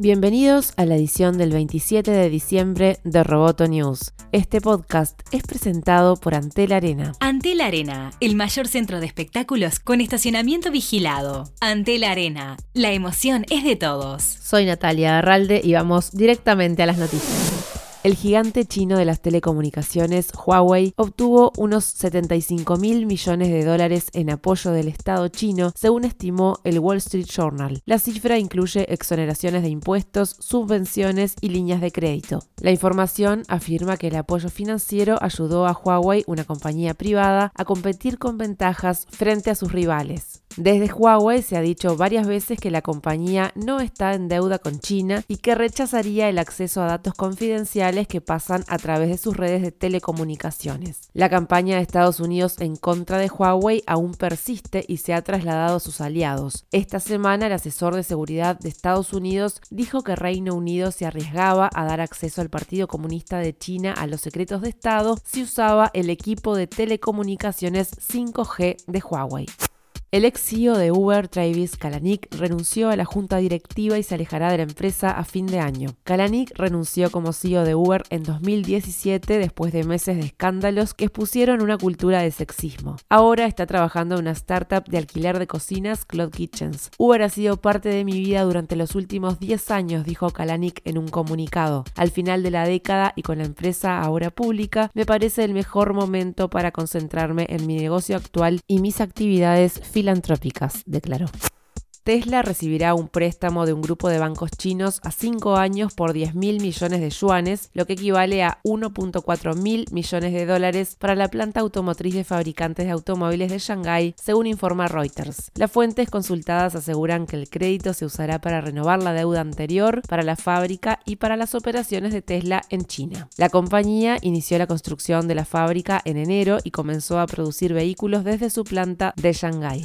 Bienvenidos a la edición del 27 de diciembre de Roboto News. Este podcast es presentado por Antel Arena. Antel Arena, el mayor centro de espectáculos con estacionamiento vigilado. Antel Arena, la emoción es de todos. Soy Natalia Arralde y vamos directamente a las noticias. El gigante chino de las telecomunicaciones, Huawei, obtuvo unos 75 mil millones de dólares en apoyo del Estado chino, según estimó el Wall Street Journal. La cifra incluye exoneraciones de impuestos, subvenciones y líneas de crédito. La información afirma que el apoyo financiero ayudó a Huawei, una compañía privada, a competir con ventajas frente a sus rivales. Desde Huawei se ha dicho varias veces que la compañía no está en deuda con China y que rechazaría el acceso a datos confidenciales que pasan a través de sus redes de telecomunicaciones. La campaña de Estados Unidos en contra de Huawei aún persiste y se ha trasladado a sus aliados. Esta semana el asesor de seguridad de Estados Unidos dijo que Reino Unido se arriesgaba a dar acceso al Partido Comunista de China a los secretos de Estado si usaba el equipo de telecomunicaciones 5G de Huawei. El ex CEO de Uber, Travis Kalanick, renunció a la junta directiva y se alejará de la empresa a fin de año. Kalanick renunció como CEO de Uber en 2017 después de meses de escándalos que expusieron una cultura de sexismo. Ahora está trabajando en una startup de alquiler de cocinas, Cloud Kitchens. Uber ha sido parte de mi vida durante los últimos 10 años, dijo Kalanick en un comunicado. Al final de la década y con la empresa ahora pública, me parece el mejor momento para concentrarme en mi negocio actual y mis actividades filantrópicas, declaró. Tesla recibirá un préstamo de un grupo de bancos chinos a cinco años por 10 mil millones de yuanes, lo que equivale a 1.4 mil millones de dólares para la planta automotriz de fabricantes de automóviles de Shanghái, según informa Reuters. Las fuentes consultadas aseguran que el crédito se usará para renovar la deuda anterior, para la fábrica y para las operaciones de Tesla en China. La compañía inició la construcción de la fábrica en enero y comenzó a producir vehículos desde su planta de Shanghái.